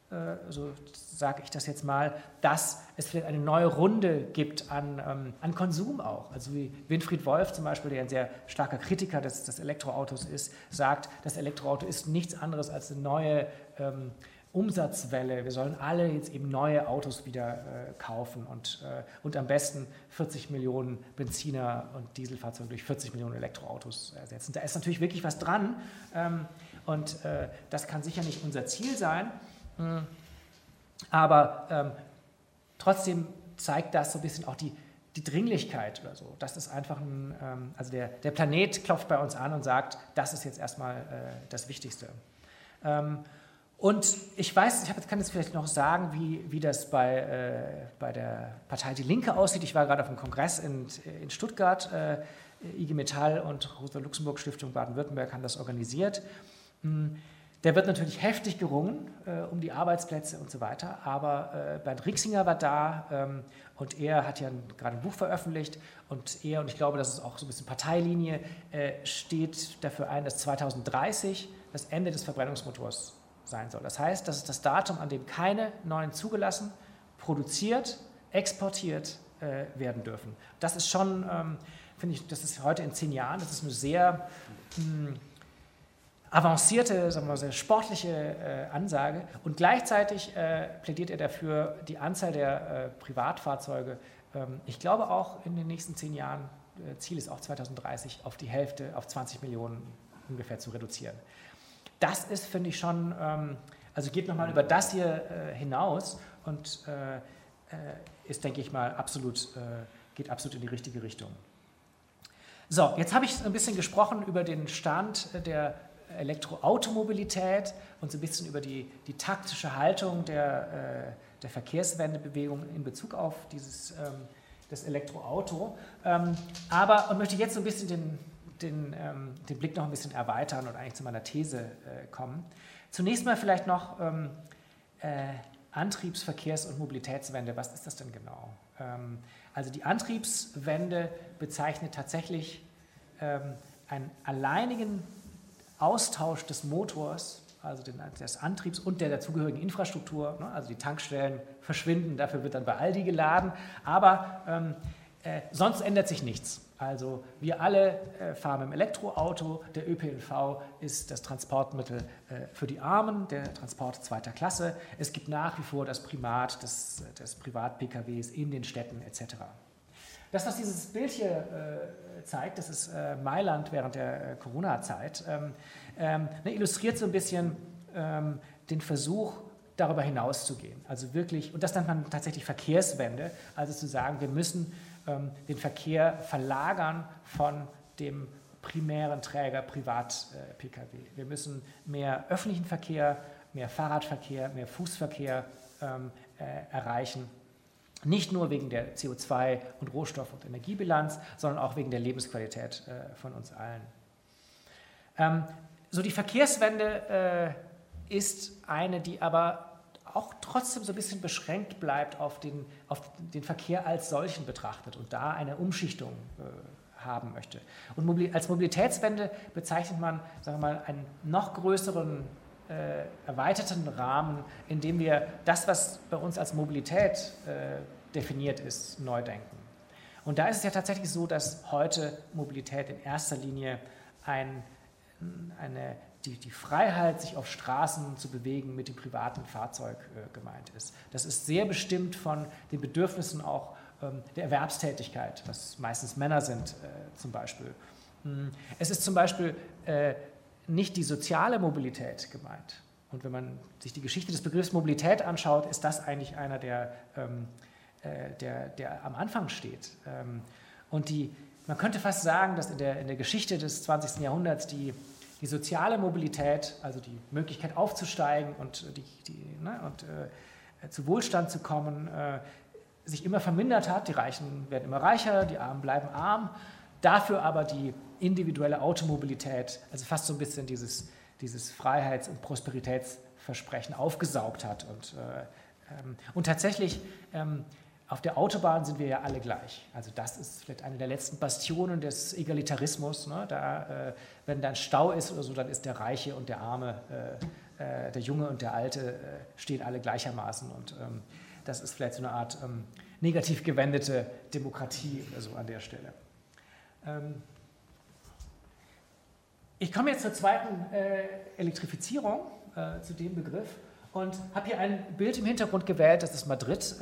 äh, so sage ich das jetzt mal, dass es vielleicht eine neue Runde gibt an, ähm, an Konsum auch. Also wie Winfried Wolf zum Beispiel, der ein sehr starker Kritiker des, des Elektroautos ist, sagt, das Elektroauto ist nichts anderes als eine neue ähm, Umsatzwelle. Wir sollen alle jetzt eben neue Autos wieder äh, kaufen und, äh, und am besten 40 Millionen Benziner und Dieselfahrzeuge durch 40 Millionen Elektroautos ersetzen. Da ist natürlich wirklich was dran ähm, und äh, das kann sicher nicht unser Ziel sein. Hm. Aber ähm, trotzdem zeigt das so ein bisschen auch die, die Dringlichkeit oder so. Das ist einfach ein, ähm, also der, der Planet klopft bei uns an und sagt, das ist jetzt erstmal äh, das Wichtigste. Und ich weiß, ich kann jetzt vielleicht noch sagen, wie, wie das bei, äh, bei der Partei Die Linke aussieht. Ich war gerade auf einem Kongress in, in Stuttgart. Äh, IG Metall und Rosa Luxemburg Stiftung Baden-Württemberg haben das organisiert. Hm der wird natürlich heftig gerungen äh, um die Arbeitsplätze und so weiter, aber äh, Bernd Rixinger war da ähm, und er hat ja gerade ein Buch veröffentlicht und er, und ich glaube, das ist auch so ein bisschen Parteilinie, äh, steht dafür ein, dass 2030 das Ende des Verbrennungsmotors sein soll. Das heißt, das ist das Datum, an dem keine neuen zugelassen, produziert, exportiert äh, werden dürfen. Das ist schon, ähm, finde ich, das ist heute in zehn Jahren, das ist eine sehr mh, hm, avancierte, sagen wir mal, sehr sportliche äh, Ansage. Und gleichzeitig äh, plädiert er dafür, die Anzahl der äh, Privatfahrzeuge, ähm, ich glaube auch in den nächsten zehn Jahren, äh, Ziel ist auch 2030, auf die Hälfte, auf 20 Millionen ungefähr zu reduzieren. Das ist, finde ich, schon, ähm, also geht nochmal über das hier äh, hinaus und äh, ist, denke ich mal, absolut, geht absolut in die richtige Richtung. So, jetzt habe ich ein bisschen gesprochen über den Stand der Elektroautomobilität und so ein bisschen über die, die taktische Haltung der, äh, der Verkehrswendebewegung in Bezug auf dieses, ähm, das Elektroauto. Ähm, aber und möchte jetzt so ein bisschen den, den, ähm, den Blick noch ein bisschen erweitern und eigentlich zu meiner These äh, kommen. Zunächst mal vielleicht noch ähm, äh, Antriebs-, Verkehrs- und Mobilitätswende. Was ist das denn genau? Ähm, also die Antriebswende bezeichnet tatsächlich ähm, einen alleinigen Austausch des Motors, also des Antriebs und der dazugehörigen Infrastruktur, ne, also die Tankstellen verschwinden, dafür wird dann bei Aldi geladen, aber ähm, äh, sonst ändert sich nichts. Also wir alle äh, fahren dem Elektroauto, der ÖPNV ist das Transportmittel äh, für die Armen, der Transport zweiter Klasse. Es gibt nach wie vor das Primat des, des Privat-PKWs in den Städten etc. Das, was dieses Bild hier äh, zeigt, das ist äh, Mailand während der äh, Corona-Zeit, ähm, ähm, ne, illustriert so ein bisschen ähm, den Versuch, darüber hinauszugehen. Also wirklich, und das nennt man tatsächlich Verkehrswende, also zu sagen, wir müssen den Verkehr verlagern von dem primären Träger Privat-Pkw. Äh, wir müssen mehr öffentlichen Verkehr, mehr Fahrradverkehr, mehr Fußverkehr ähm, äh, erreichen nicht nur wegen der CO2- und Rohstoff- und Energiebilanz, sondern auch wegen der Lebensqualität äh, von uns allen. Ähm, so die Verkehrswende äh, ist eine, die aber auch trotzdem so ein bisschen beschränkt bleibt auf den, auf den Verkehr als solchen betrachtet und da eine Umschichtung äh, haben möchte. Und als Mobilitätswende bezeichnet man, sagen wir mal, einen noch größeren äh, erweiterten Rahmen, in dem wir das, was bei uns als Mobilität äh, definiert ist, neu denken. Und da ist es ja tatsächlich so, dass heute Mobilität in erster Linie ein, eine, die, die Freiheit, sich auf Straßen zu bewegen, mit dem privaten Fahrzeug äh, gemeint ist. Das ist sehr bestimmt von den Bedürfnissen auch ähm, der Erwerbstätigkeit, was meistens Männer sind äh, zum Beispiel. Hm. Es ist zum Beispiel äh, nicht die soziale Mobilität gemeint. Und wenn man sich die Geschichte des Begriffs Mobilität anschaut, ist das eigentlich einer, der, ähm, äh, der, der am Anfang steht. Ähm, und die, man könnte fast sagen, dass in der, in der Geschichte des 20. Jahrhunderts die, die soziale Mobilität, also die Möglichkeit aufzusteigen und, die, die, ne, und äh, zu Wohlstand zu kommen, äh, sich immer vermindert hat. Die Reichen werden immer reicher, die Armen bleiben arm. Dafür aber die individuelle Automobilität, also fast so ein bisschen dieses, dieses Freiheits- und Prosperitätsversprechen aufgesaugt hat. Und, äh, ähm, und tatsächlich, ähm, auf der Autobahn sind wir ja alle gleich. Also das ist vielleicht eine der letzten Bastionen des Egalitarismus. Ne? Da, äh, wenn da ein Stau ist oder so, dann ist der Reiche und der Arme, äh, äh der Junge und der Alte äh, stehen alle gleichermaßen. Und ähm, das ist vielleicht so eine Art ähm, negativ gewendete Demokratie also an der Stelle. Ähm, ich komme jetzt zur zweiten äh, Elektrifizierung, äh, zu dem Begriff, und habe hier ein Bild im Hintergrund gewählt, das ist Madrid.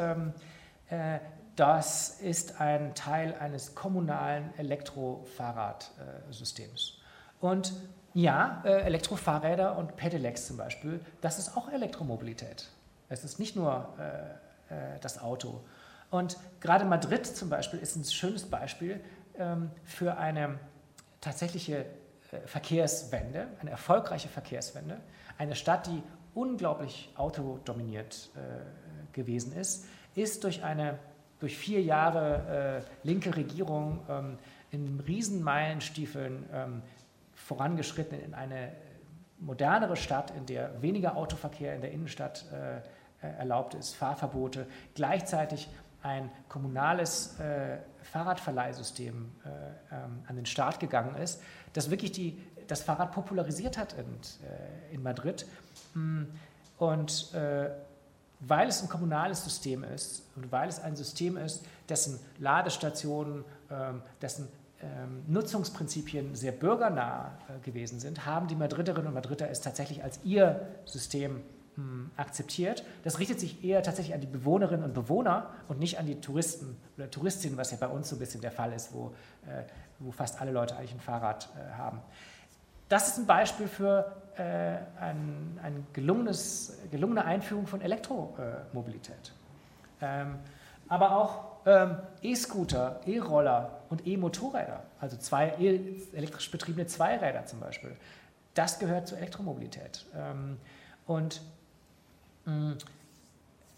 Äh, das ist ein Teil eines kommunalen Elektrofahrradsystems. und ja, äh, Elektrofahrräder und Pedelecs zum Beispiel, das ist auch Elektromobilität. Es ist nicht nur äh, das Auto. Und gerade Madrid zum Beispiel ist ein schönes Beispiel ähm, für eine tatsächliche Verkehrswende, eine erfolgreiche Verkehrswende. Eine Stadt, die unglaublich autodominiert gewesen ist, ist durch eine durch vier Jahre äh, linke Regierung ähm, in Riesenmeilenstiefeln ähm, vorangeschritten in eine modernere Stadt, in der weniger Autoverkehr in der Innenstadt äh, erlaubt ist, Fahrverbote, gleichzeitig ein kommunales äh, Fahrradverleihsystem äh, ähm, an den Start gegangen ist, das wirklich die, das Fahrrad popularisiert hat in, äh, in Madrid. Mm, und äh, weil es ein kommunales System ist und weil es ein System ist, dessen Ladestationen, ähm, dessen ähm, Nutzungsprinzipien sehr bürgernah äh, gewesen sind, haben die Madriderinnen und Madrider es tatsächlich als ihr System hm, akzeptiert. Das richtet sich eher tatsächlich an die Bewohnerinnen und Bewohner und nicht an die Touristen oder Touristinnen, was ja bei uns so ein bisschen der Fall ist, wo, äh, wo fast alle Leute eigentlich ein Fahrrad äh, haben. Das ist ein Beispiel für äh, ein, ein gelungene Einführung von Elektromobilität. Ähm, aber auch ähm, E-Scooter, E-Roller und E-Motorräder, also zwei e elektrisch betriebene Zweiräder zum Beispiel, das gehört zur Elektromobilität. Ähm, und mh, mm,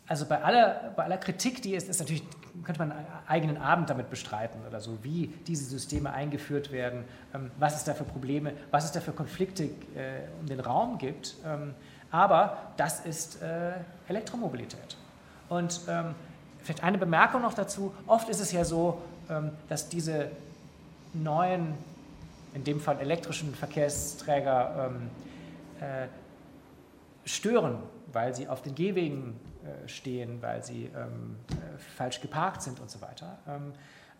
also bei aller, bei aller Kritik, die ist, ist natürlich, könnte man einen eigenen Abend damit bestreiten oder so, wie diese Systeme eingeführt werden, ähm, was es da für Probleme, was es da für Konflikte äh, um den Raum gibt. Ähm, aber das ist äh, Elektromobilität. Und ähm, vielleicht eine Bemerkung noch dazu. Oft ist es ja so, ähm, dass diese neuen, in dem Fall elektrischen Verkehrsträger ähm, äh, stören, weil sie auf den Gehwegen äh, stehen, weil sie ähm, äh, falsch geparkt sind und so weiter. Ähm,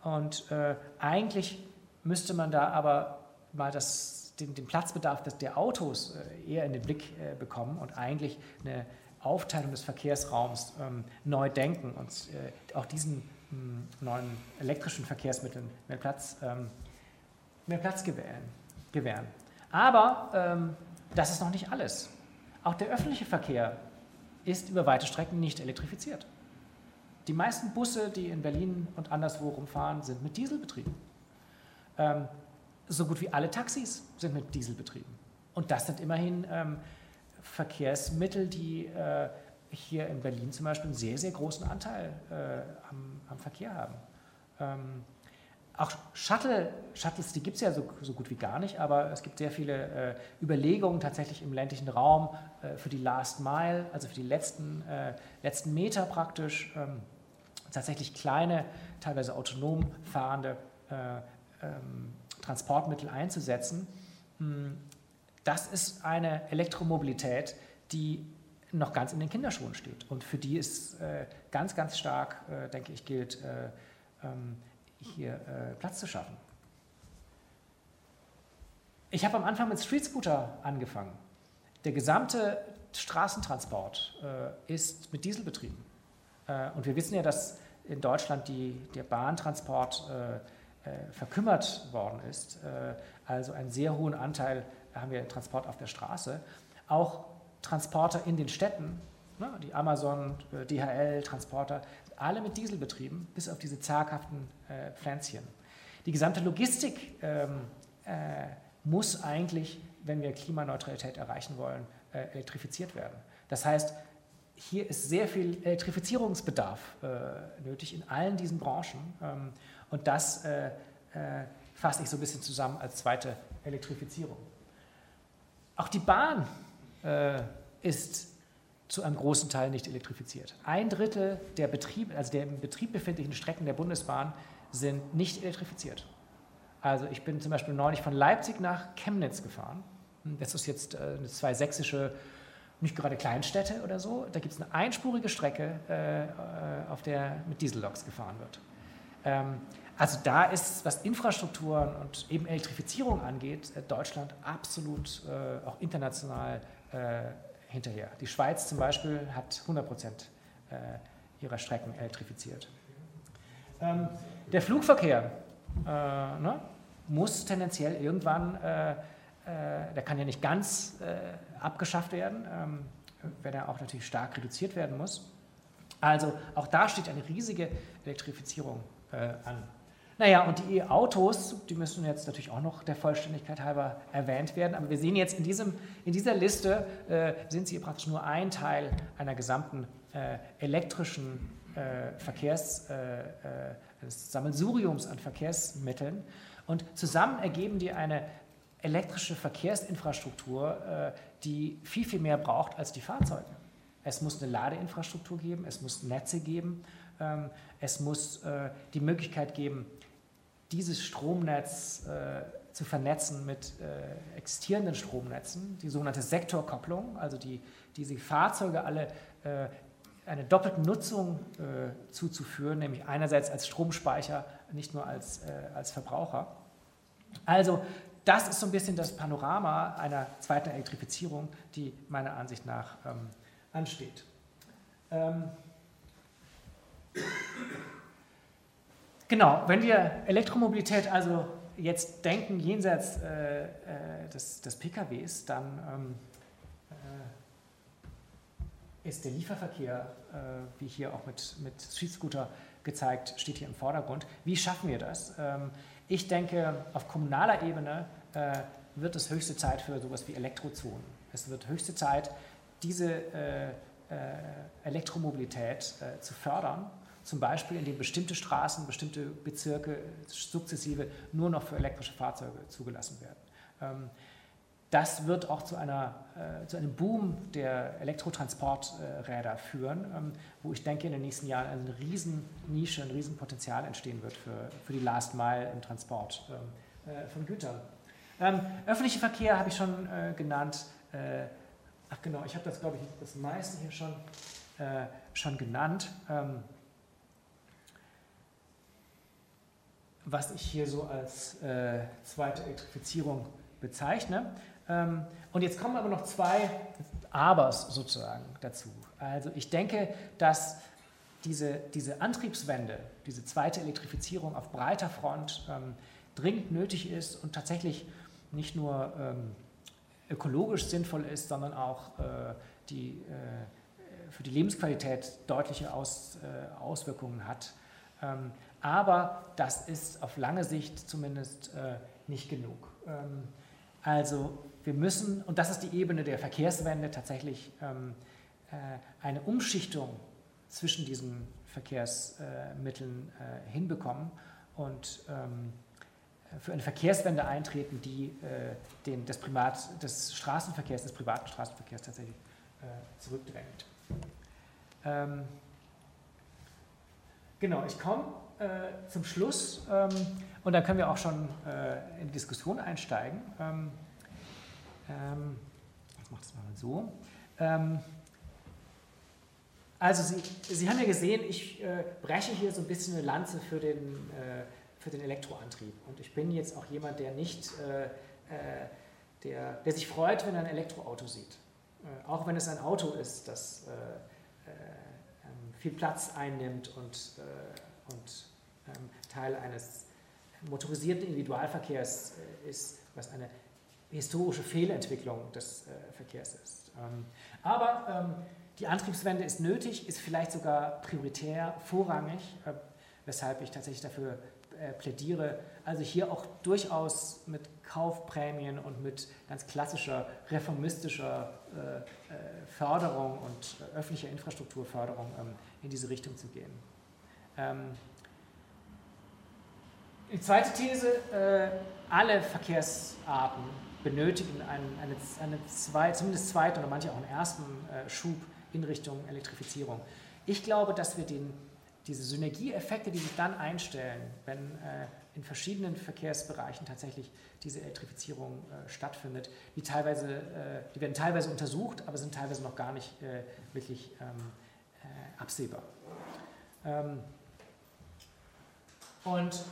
und äh, eigentlich müsste man da aber mal das, den, den Platzbedarf des, der Autos äh, eher in den Blick äh, bekommen und eigentlich eine Aufteilung des Verkehrsraums ähm, neu denken und äh, auch diesen mh, hm, neuen elektrischen Verkehrsmitteln mehr Platz, ähm, mehr Platz gewähren, gewähren. Aber ähm, das ist noch nicht alles. Auch der öffentliche Verkehr ist über weite Strecken nicht elektrifiziert. Die meisten Busse, die in Berlin und anderswo rumfahren, sind mit Diesel betrieben. Ähm, so gut wie alle Taxis sind mit Diesel betrieben. Und das sind immerhin ähm, Verkehrsmittel, die äh, hier in Berlin zum Beispiel einen sehr, sehr großen Anteil äh, am, am, Verkehr haben. Ähm, auch Shuttle, Shuttles, die gibt es ja so, so, gut wie gar nicht, aber es gibt sehr viele äh, Überlegungen tatsächlich im ländlichen Raum äh, für die Last Mile, also für die letzten, äh, letzten Meter praktisch, ähm, tatsächlich kleine, teilweise autonom fahrende äh, ähm, Transportmittel einzusetzen. Hm, das ist eine Elektromobilität, die noch ganz in den Kinderschuhen steht und für die es äh, ganz, ganz stark, äh, denke ich, gilt, ähm, hier äh, Platz zu schaffen. Ich habe am Anfang mit Street Scooter angefangen. Der gesamte Straßentransport äh, ist mit Diesel betrieben. Äh, und wir wissen ja, dass in Deutschland die, der Bahntransport äh, äh, verkümmert worden ist. Äh, also einen sehr hohen Anteil haben wir Transport auf der Straße. Auch Transporter in den Städten, ne, die Amazon, DHL, Transporter, alle mit Diesel betrieben, bis auf diese zaghaften äh, Pflänzchen. Die gesamte Logistik ähm, äh, muss eigentlich, wenn wir Klimaneutralität erreichen wollen, äh, elektrifiziert werden. Das heißt, hier ist sehr viel Elektrifizierungsbedarf äh, nötig in allen diesen Branchen. Ähm, und das äh, äh, fasse ich so ein bisschen zusammen als zweite Elektrifizierung. Auch die Bahn ist zu einem großen Teil nicht elektrifiziert. Ein Drittel der, Betrieb, also der im Betrieb befindlichen Strecken der Bundesbahn sind nicht elektrifiziert. Also ich bin zum Beispiel neulich von Leipzig nach Chemnitz gefahren. Das ist jetzt äh, zwei sächsische, nicht gerade Kleinstädte oder so. Da gibt es eine einspurige Strecke, äh, äh, auf der mit Dieselloks gefahren wird. Ähm, also da ist, was Infrastrukturen und eben Elektrifizierung angeht, Deutschland absolut auch international hinterher. Die Schweiz zum Beispiel hat 100 Prozent äh, ihrer Strecken elektrifiziert. Ähm, der Flugverkehr äh, ne, muss tendenziell irgendwann, äh, der kann ja nicht ganz abgeschafft werden, ähm, wenn er auch natürlich stark reduziert werden muss. Also auch da steht eine riesige Elektrifizierung äh, an. Naja, und die E-Autos, die müssen jetzt natürlich auch noch der Vollständigkeit halber erwähnt werden. Aber wir sehen jetzt in, diesem, in dieser Liste, äh, sind sie praktisch nur ein Teil einer gesamten äh, elektrischen äh, Verkehrs, äh, äh, Sammelsuriums an Verkehrsmitteln. Und zusammen ergeben die eine elektrische Verkehrsinfrastruktur, äh, die viel, viel mehr braucht als die Fahrzeuge. Es muss eine Ladeinfrastruktur geben, es muss Netze geben, ähm, es muss die Möglichkeit geben, dieses Stromnetz äh, zu vernetzen mit äh, existierenden Stromnetzen, die sogenannte Sektorkopplung, also die, diese Fahrzeuge alle äh, eine doppelte Nutzung äh, zuzuführen, nämlich einerseits als Stromspeicher, nicht nur als, äh, als Verbraucher. Also das ist so ein bisschen das Panorama einer zweiten Elektrifizierung, die meiner Ansicht nach ähm, ansteht. Ähm genau, wenn wir Elektromobilität also jetzt denken jenseits äh, äh des, des, PKWs, dann ähm, äh, ist der Lieferverkehr, äh, wie hier auch mit, mit Street Scooter gezeigt, steht hier im Vordergrund. Wie schaffen wir das? Ähm, ich denke, auf kommunaler Ebene äh, wird es höchste Zeit für sowas wie Elektrozonen. Es wird höchste Zeit, diese äh, Elektromobilität zu fördern, zum Beispiel indem bestimmte Straßen, bestimmte Bezirke sukzessive nur noch für elektrische Fahrzeuge zugelassen werden. Ähm, das wird auch zu, einer, äh, zu einem Boom der Elektrotransporträder führen, ähm, wo ich denke, in den nächsten Jahren eine Riesennische, ein Riesenpotenzial entstehen wird für, für die Last Mile im Transport ähm, äh, von Gütern. Ähm, öffentlicher Verkehr habe ich schon äh, genannt. Äh, ach genau, ich habe das, glaube ich, das meiste hier schon, äh, schon genannt. Was ich hier so als äh, zweite Elektrifizierung bezeichne. Ähm, und jetzt kommen aber noch zwei Abers sozusagen dazu. Also ich denke, dass diese, diese Antriebswende, diese zweite Elektrifizierung auf breiter Front ähm, dringend nötig ist und tatsächlich nicht nur ähm, ökologisch sinnvoll ist, sondern auch äh, die, äh, für die Lebensqualität deutliche Aus, äh, Auswirkungen hat. Ähm, aber das ist auf lange Sicht zumindest äh, nicht genug. Ähm, also wir müssen, und das ist die Ebene der Verkehrswende, tatsächlich ähm, äh, eine Umschichtung zwischen diesen Verkehrsmitteln äh, hinbekommen und ähm, für eine Verkehrswende eintreten, die äh, den, des, Primat, des Straßenverkehrs, des privaten Straßenverkehrs tatsächlich äh, zurückdrängt. Genau, ich komme äh, zum Schluss ähm, und dann können wir auch schon äh, in die Diskussion einsteigen. Ähm, ähm, ich mache das mal so. Ähm, also Sie, Sie haben ja gesehen, ich äh, breche hier so ein bisschen eine Lanze für den, äh, für den Elektroantrieb. Und ich bin jetzt auch jemand, der nicht, äh, äh der, der sich freut, wenn er ein Elektroauto sieht. Auch wenn es ein Auto ist, das viel Platz einnimmt und, und ähm, Teil eines motorisierten Individualverkehrs ist, was eine historische Fehlentwicklung des äh, Verkehrs ist. Ähm, aber ähm, die Antriebswende ist nötig, ist vielleicht sogar prioritär, vorrangig, äh, weshalb ich tatsächlich dafür äh, plädiere, also hier auch durchaus mit Kaufprämien und mit ganz klassischer reformistischer äh, äh, Förderung und äh, öffentlicher Infrastrukturförderung ähm, in diese Richtung zu gehen. Ähm, die zweite These, alle Verkehrsarten benötigen einen, eine, eine zwei, zumindest zweiten oder manche auch einen ersten äh, Schub in Richtung Elektrifizierung. Ich glaube, dass wir den, diese Synergieeffekte, die sich dann einstellen, wenn äh, in verschiedenen Verkehrsbereichen tatsächlich diese Elektrifizierung äh, stattfindet, die, teilweise, äh, die werden teilweise untersucht, aber sind teilweise noch gar nicht äh, wirklich ähm, äh, absehbar. Ähm, und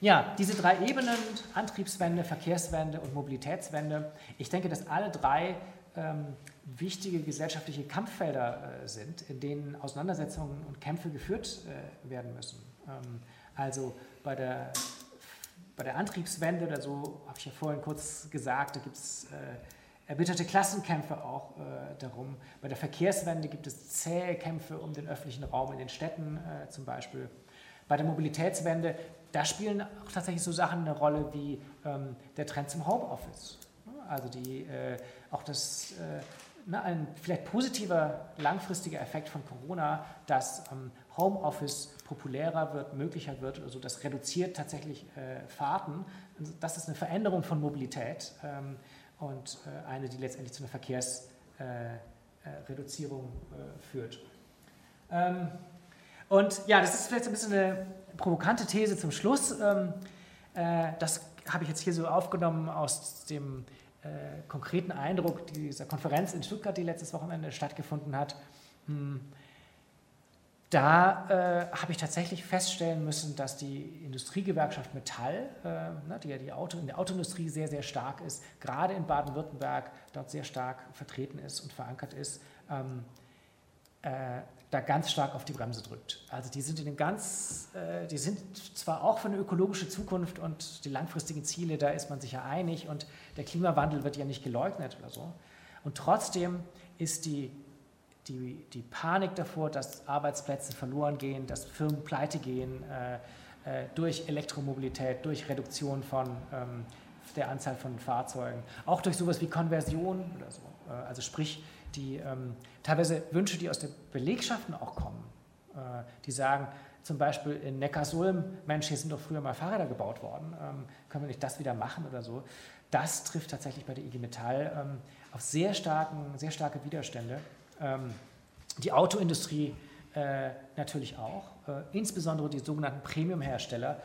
ja, diese drei Ebenen, Antriebswende, Verkehrswende und Mobilitätswende, ich denke, dass alle drei ähm, wichtige gesellschaftliche Kampffelder äh, sind, in denen Auseinandersetzungen und Kämpfe geführt äh, werden müssen. Ähm, also bei der, bei der Antriebswende oder so, habe ich ja vorhin kurz gesagt, da gibt es äh, erbitterte Klassenkämpfe auch äh, darum. Bei der Verkehrswende gibt es zähe Kämpfe um den öffentlichen Raum in den Städten äh, zum Beispiel. Bei der Mobilitätswende da spielen auch tatsächlich so Sachen eine Rolle wie ähm, der Trend zum Homeoffice. Also die, äh, auch das, äh, ne, ein vielleicht positiver langfristiger Effekt von Corona, dass ähm, Homeoffice populärer wird, möglicher wird, also das reduziert tatsächlich äh, Fahrten. Das ist eine Veränderung von Mobilität ähm, und äh, eine, die letztendlich zu einer Verkehrsreduzierung äh, äh, führt. Ähm, und ja, das ist vielleicht ein bisschen eine provokante These zum Schluss. Ähm, äh, das habe ich jetzt hier so aufgenommen aus dem äh, konkreten Eindruck dieser Konferenz in Stuttgart, die letztes Wochenende stattgefunden hat. Hm, da äh, habe ich tatsächlich feststellen müssen, dass die Industriegewerkschaft Metall, äh, ne, die ja die Auto, in der Autoindustrie sehr, sehr stark ist, gerade in Baden-Württemberg dort sehr stark vertreten ist und verankert ist, ähm, äh, da ganz stark auf die Bremse drückt. Also die sind in dem ganz, äh, die sind zwar auch für eine ökologische Zukunft und die langfristigen Ziele, da ist man sich ja einig und der Klimawandel wird ja nicht geleugnet oder so. Und trotzdem ist die, die, die Panik davor, dass Arbeitsplätze verloren gehen, dass Firmen pleite gehen äh, äh, durch Elektromobilität, durch Reduktion von ähm, der Anzahl von Fahrzeugen, auch durch sowas wie Konversion oder so. Äh, also sprich, die ähm, teilweise Wünsche, die aus den Belegschaften auch kommen, äh, die sagen, zum Beispiel in Neckarsulm, Mensch, hier sind doch früher mal Fahrräder gebaut worden, ähm, können wir nicht das wieder machen oder so. Das trifft tatsächlich bei der IG Metall ähm, auf sehr, starken, sehr starke Widerstände. Ähm, die Autoindustrie äh, natürlich auch, äh, insbesondere die sogenannten Premium-Hersteller,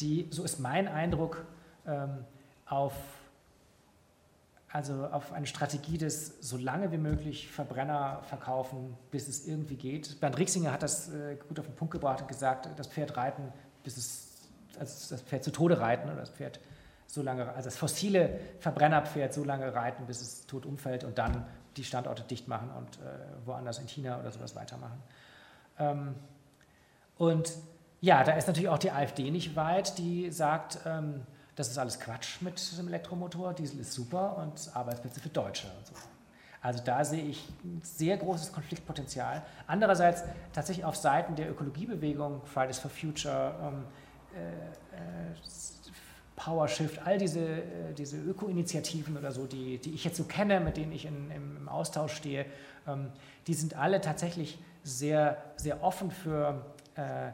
die, so ist mein Eindruck, ähm, auf also auf eine Strategie des so lange wie möglich Verbrenner verkaufen, bis es irgendwie geht. Bernd Rixinger hat das äh, gut auf den Punkt gebracht und gesagt, das Pferd reiten, bis es, also das Pferd zu Tode reiten oder das Pferd so lange, also das fossile Verbrennerpferd so lange reiten, bis es tot umfällt und dann die Standorte dicht machen und äh, woanders in China oder sowas weitermachen. Ähm, und ja, da ist natürlich auch die AfD nicht weit, die sagt, ähm, das ist alles Quatsch mit dem Elektromotor, Diesel ist super und Arbeitsplätze für Deutsche und so. Also da sehe ich ein sehr großes Konfliktpotenzial. Andererseits tatsächlich auf Seiten der Ökologiebewegung, Fridays for Future, ähm, äh, Power Shift, all diese, äh, diese Öko-Initiativen oder so, die, die ich jetzt so kenne, mit denen ich in, im, im, Austausch stehe, ähm, die sind alle tatsächlich sehr, sehr offen für äh,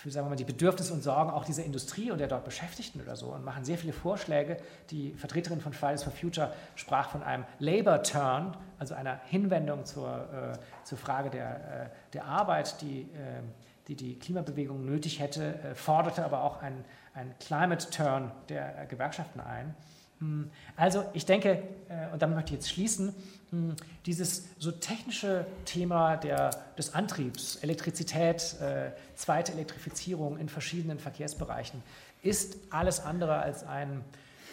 für sagen wir mal, die Bedürfnisse und Sorgen auch dieser Industrie und der dort Beschäftigten oder so und machen sehr viele Vorschläge. Die Vertreterin von Fridays for Future sprach von einem Labor Turn, also einer Hinwendung zur, äh, zur Frage der, äh, der Arbeit, die, äh, die die Klimabewegung nötig hätte, äh, forderte aber auch einen, einen Climate Turn der Gewerkschaften ein. Hm, also ich denke, äh, und damit möchte ich jetzt schließen, hm, dieses so technische Thema der, des Antriebs, Elektrizität, äh, zweite Elektrifizierung in verschiedenen Verkehrsbereichen, ist alles andere als ein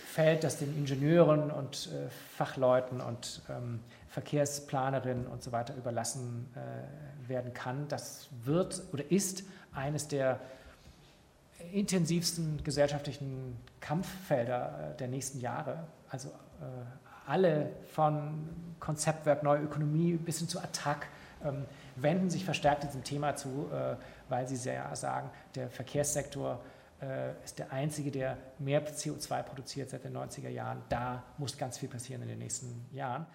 Feld, das den Ingenieuren und äh, Fachleuten und ähm, Verkehrsplanerinnen und so weiter überlassen werden kann. Das wird oder ist eines der intensivsten gesellschaftlichen Kampffelder äh, der nächsten Jahre. Also äh, alle von Konzeptwerk Neue Ökonomie bis hin zu Attac ähm, wenden sich verstärkt diesem Thema zu, äh, weil sie sehr sagen, der Verkehrssektor ist der einzige, der mehr CO2 produziert seit den 90er Jahren. Da muss ganz viel passieren in den nächsten Jahren.